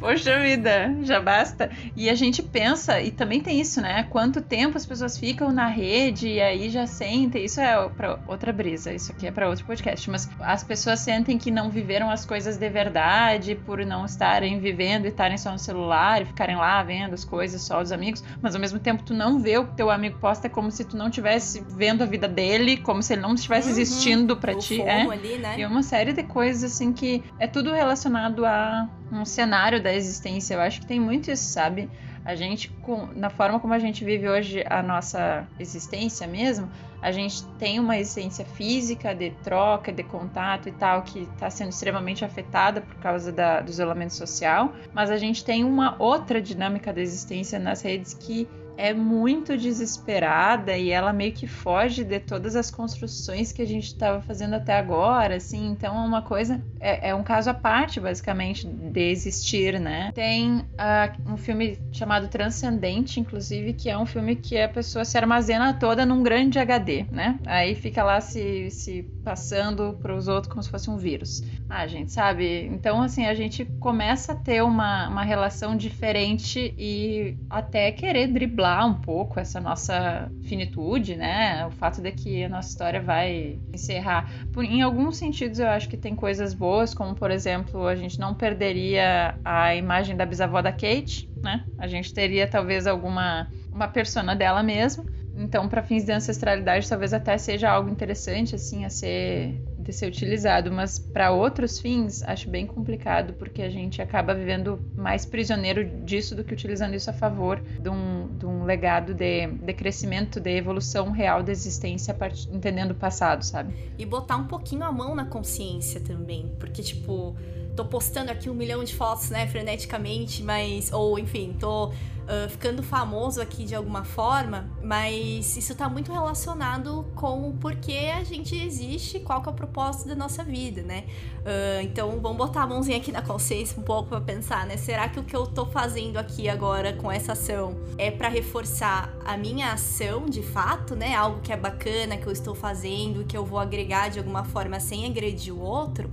Poxa vida, já basta. E a gente pensa, e também tem isso, né? Quanto tempo as pessoas ficam na rede e aí já sentem. Isso é para outra brisa, isso aqui é para outro podcast. Mas as pessoas sentem que não viveram as coisas de verdade por não estarem vivendo e estarem só no celular e ficarem lá vendo as coisas só dos amigos. Mas ao mesmo tempo, tu não vê o que teu amigo posta é como se tu não estivesse vendo a vida dele, como se ele não estivesse uhum. existindo para ti. É. Ali, né? E uma série de coisas assim que é tudo relacionado a um cenário da existência. Eu acho que tem muito isso, sabe? A gente, com, na forma como a gente vive hoje a nossa existência mesmo, a gente tem uma existência física de troca, de contato e tal, que está sendo extremamente afetada por causa da, do isolamento social, mas a gente tem uma outra dinâmica da existência nas redes que é muito desesperada e ela meio que foge de todas as construções que a gente estava fazendo até agora, assim. Então é uma coisa, é, é, um caso à parte, basicamente, de existir, né? Tem uh, um filme chamado Transcendente, inclusive, que é um filme que a pessoa se armazena toda num grande HD, né? Aí fica lá se, se passando para os outros como se fosse um vírus. Ah, gente, sabe? Então, assim, a gente começa a ter uma, uma relação diferente e até querer driblar um pouco essa nossa finitude, né? O fato de que a nossa história vai encerrar. Por, em alguns sentidos, eu acho que tem coisas boas, como, por exemplo, a gente não perderia a imagem da bisavó da Kate, né? A gente teria talvez alguma uma persona dela mesma então, para fins de ancestralidade, talvez até seja algo interessante, assim, a ser de ser utilizado, mas para outros fins acho bem complicado porque a gente acaba vivendo mais prisioneiro disso do que utilizando isso a favor de um, de um legado de, de crescimento, de evolução real da existência, entendendo o passado, sabe? E botar um pouquinho a mão na consciência também, porque tipo tô postando aqui um milhão de fotos, né, freneticamente, mas. Ou, enfim, tô uh, ficando famoso aqui de alguma forma, mas isso tá muito relacionado com o porquê a gente existe, qual que é o propósito da nossa vida, né? Uh, então, vamos botar a mãozinha aqui na consciência um pouco para pensar, né? Será que o que eu tô fazendo aqui agora com essa ação é para reforçar a minha ação de fato, né? Algo que é bacana, que eu estou fazendo, que eu vou agregar de alguma forma sem agredir o outro?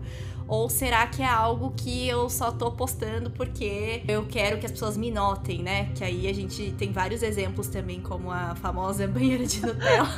Ou será que é algo que eu só tô postando porque eu quero que as pessoas me notem, né? Que aí a gente tem vários exemplos também, como a famosa [laughs] banheira de Nutella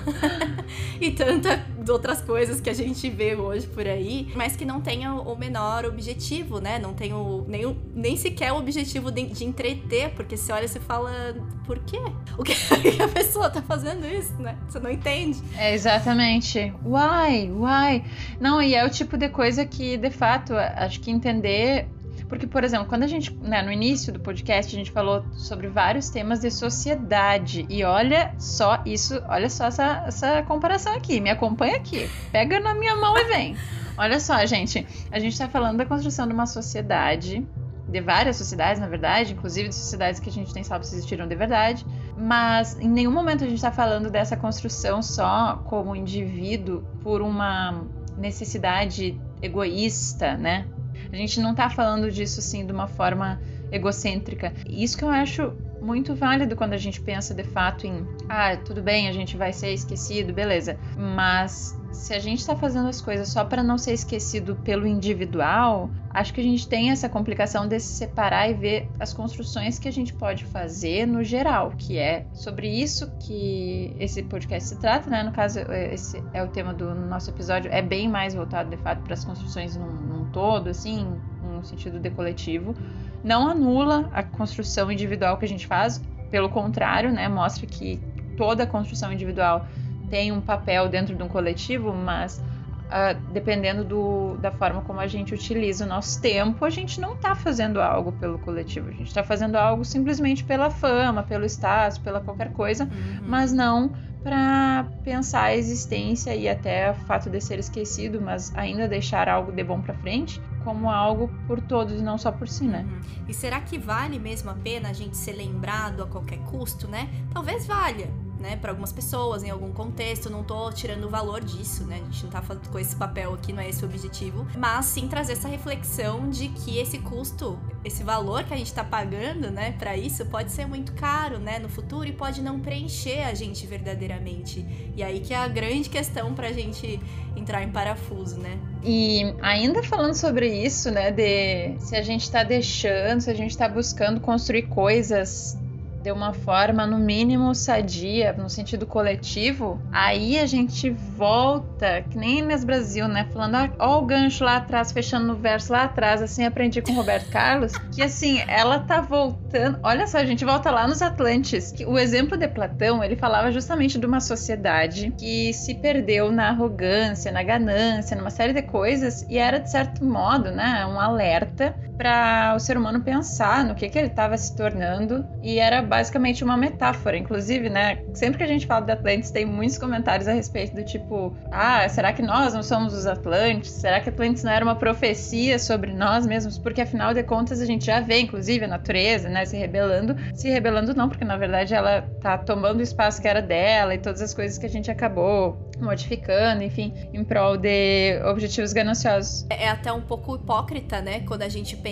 [laughs] e tantas outras coisas que a gente vê hoje por aí, mas que não tenham o menor objetivo, né? Não tem o, nem, nem sequer o objetivo de, de entreter, porque você olha e fala, por quê? [laughs] O que a pessoa tá fazendo isso, né? Você não entende. É exatamente. Why? Why? Não, e é o tipo de coisa que, de fato, acho que entender porque, por exemplo, quando a gente, né, no início do podcast, a gente falou sobre vários temas de sociedade. E olha só isso, olha só essa, essa comparação aqui. Me acompanha aqui. Pega na minha mão e vem. [laughs] Olha só, gente. A gente está falando da construção de uma sociedade, de várias sociedades, na verdade, inclusive de sociedades que a gente nem sabe se existiram de verdade. Mas em nenhum momento a gente está falando dessa construção só como indivíduo por uma necessidade egoísta, né? A gente não tá falando disso assim de uma forma egocêntrica. Isso que eu acho muito válido quando a gente pensa de fato em, ah, tudo bem, a gente vai ser esquecido, beleza. Mas se a gente está fazendo as coisas só para não ser esquecido pelo individual, acho que a gente tem essa complicação de se separar e ver as construções que a gente pode fazer no geral, que é sobre isso que esse podcast se trata, né? No caso, esse é o tema do nosso episódio, é bem mais voltado de fato para as construções num, num todo, assim, num sentido de coletivo. Não anula a construção individual que a gente faz, pelo contrário, né? Mostra que toda a construção individual tem um papel dentro de um coletivo, mas uh, dependendo do, da forma como a gente utiliza o nosso tempo, a gente não está fazendo algo pelo coletivo, a gente está fazendo algo simplesmente pela fama, pelo status, pela qualquer coisa, uhum. mas não para pensar a existência e até o fato de ser esquecido, mas ainda deixar algo de bom para frente como algo por todos e não só por si, né? Uhum. E será que vale mesmo a pena a gente ser lembrado a qualquer custo, né? Talvez valha, né, para algumas pessoas, em algum contexto. Não tô tirando o valor disso, né? A gente não tá com esse papel aqui, não é esse o objetivo. Mas sim trazer essa reflexão de que esse custo, esse valor que a gente tá pagando, né, para isso, pode ser muito caro, né, no futuro e pode não preencher a gente verdadeiramente. E aí que é a grande questão pra gente entrar em parafuso, né? E ainda falando sobre isso, né, de se a gente tá deixando, se a gente tá buscando construir coisas de uma forma, no mínimo, sadia, no sentido coletivo, aí a gente volta, que nem Inês Brasil, né? Falando, ó, ó, o gancho lá atrás, fechando no verso lá atrás, assim, aprendi com o Roberto Carlos, que assim, ela tá voltando. Olha só, a gente volta lá nos Atlantes. Que o exemplo de Platão, ele falava justamente de uma sociedade que se perdeu na arrogância, na ganância, numa série de coisas, e era, de certo modo, né, um alerta para o ser humano pensar no que, que ele estava se tornando e era basicamente uma metáfora. Inclusive, né, sempre que a gente fala de Atlantis tem muitos comentários a respeito do tipo, ah, será que nós não somos os Atlantes? Será que Atlantis não era uma profecia sobre nós mesmos? Porque afinal de contas a gente já vê, inclusive, a natureza, né, se rebelando. Se rebelando não, porque na verdade ela tá tomando o espaço que era dela e todas as coisas que a gente acabou modificando, enfim, em prol de objetivos gananciosos. É, é até um pouco hipócrita, né, quando a gente pensa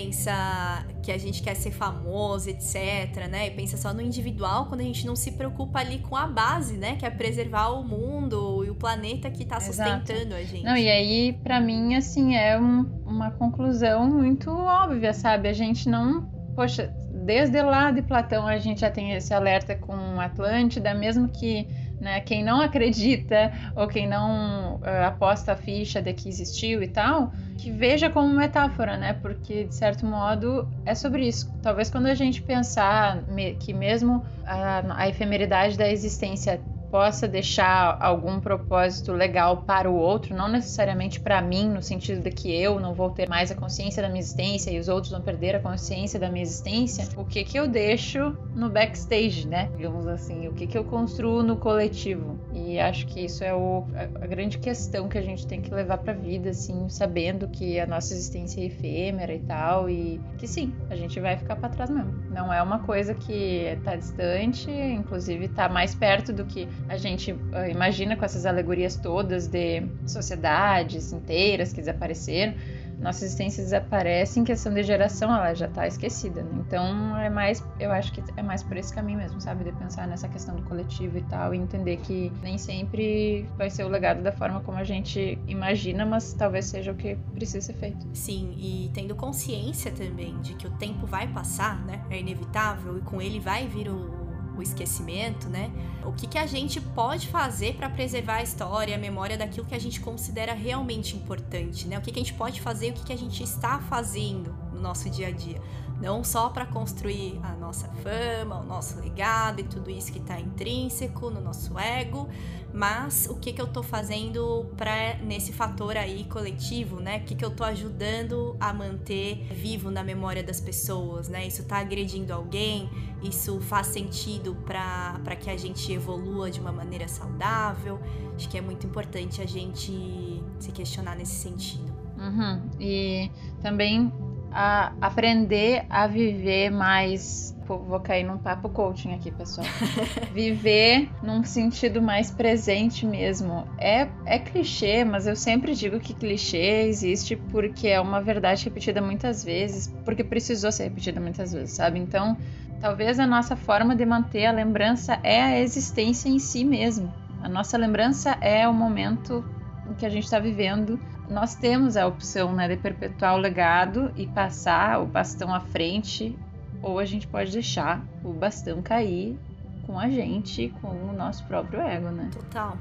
que a gente quer ser famoso, etc, né, e pensa só no individual, quando a gente não se preocupa ali com a base, né, que é preservar o mundo e o planeta que tá sustentando a gente. Não, e aí, para mim, assim, é um, uma conclusão muito óbvia, sabe? A gente não, poxa, desde lá de Platão a gente já tem esse alerta com Atlântida, mesmo que né? Quem não acredita ou quem não uh, aposta a ficha de que existiu e tal, que veja como metáfora, né? Porque de certo modo é sobre isso. Talvez quando a gente pensar que mesmo a, a efemeridade da existência possa deixar algum propósito legal para o outro, não necessariamente para mim, no sentido de que eu não vou ter mais a consciência da minha existência e os outros vão perder a consciência da minha existência, o que que eu deixo no backstage, né? Digamos assim, o que que eu construo no coletivo. E acho que isso é o, a, grande questão que a gente tem que levar para a vida, assim, sabendo que a nossa existência é efêmera e tal, e que sim, a gente vai ficar para trás mesmo. Não é uma coisa que tá distante, inclusive tá mais perto do que a gente uh, imagina com essas alegorias todas de sociedades inteiras que desapareceram nossa existência desaparece em questão de geração, ela já tá esquecida, né? Então é mais, eu acho que é mais por esse caminho mesmo, sabe? De pensar nessa questão do coletivo e tal, e entender que nem sempre vai ser o legado da forma como a gente imagina, mas talvez seja o que precisa ser feito. Sim, e tendo consciência também de que o tempo vai passar, né? É inevitável, e com ele vai vir o o esquecimento, né? O que, que a gente pode fazer para preservar a história, a memória daquilo que a gente considera realmente importante, né? O que, que a gente pode fazer, o que, que a gente está fazendo no nosso dia a dia não só para construir a nossa fama, o nosso legado e tudo isso que está intrínseco no nosso ego, mas o que, que eu estou fazendo para nesse fator aí coletivo, né? O que, que eu estou ajudando a manter vivo na memória das pessoas, né? Isso está agredindo alguém? Isso faz sentido para que a gente evolua de uma maneira saudável? Acho que é muito importante a gente se questionar nesse sentido. Uhum. E também a aprender a viver mais. Vou cair num papo coaching aqui, pessoal. [laughs] viver num sentido mais presente mesmo. É, é clichê, mas eu sempre digo que clichê existe porque é uma verdade repetida muitas vezes, porque precisou ser repetida muitas vezes, sabe? Então, talvez a nossa forma de manter a lembrança é a existência em si mesmo. A nossa lembrança é o momento em que a gente está vivendo nós temos a opção né, de perpetuar o legado e passar o bastão à frente, ou a gente pode deixar o bastão cair com a gente, com o nosso próprio ego, né? Total.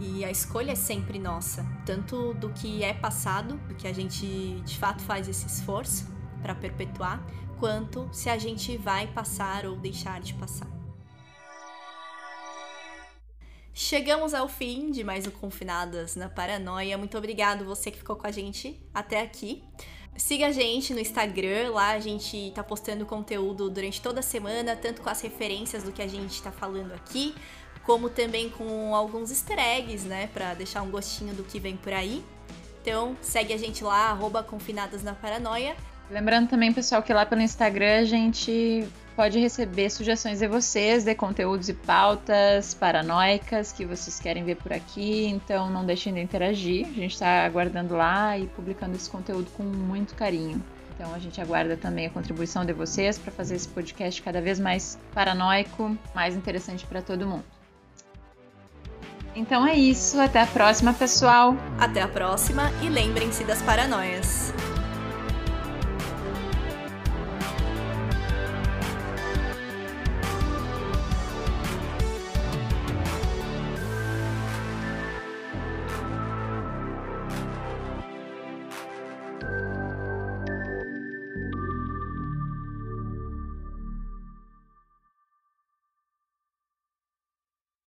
E a escolha é sempre nossa, tanto do que é passado, do que a gente de fato faz esse esforço para perpetuar, quanto se a gente vai passar ou deixar de passar. Chegamos ao fim de mais um Confinadas na Paranoia. Muito obrigado você que ficou com a gente até aqui. Siga a gente no Instagram, lá a gente tá postando conteúdo durante toda a semana, tanto com as referências do que a gente tá falando aqui, como também com alguns easter eggs, né, para deixar um gostinho do que vem por aí. Então, segue a gente lá, arroba Confinadas na Paranoia. Lembrando também, pessoal, que lá pelo Instagram a gente pode receber sugestões de vocês de conteúdos e pautas paranoicas que vocês querem ver por aqui, então não deixem de interagir. A gente está aguardando lá e publicando esse conteúdo com muito carinho. Então a gente aguarda também a contribuição de vocês para fazer esse podcast cada vez mais paranoico, mais interessante para todo mundo. Então é isso, até a próxima, pessoal. Até a próxima e lembrem-se das paranoias.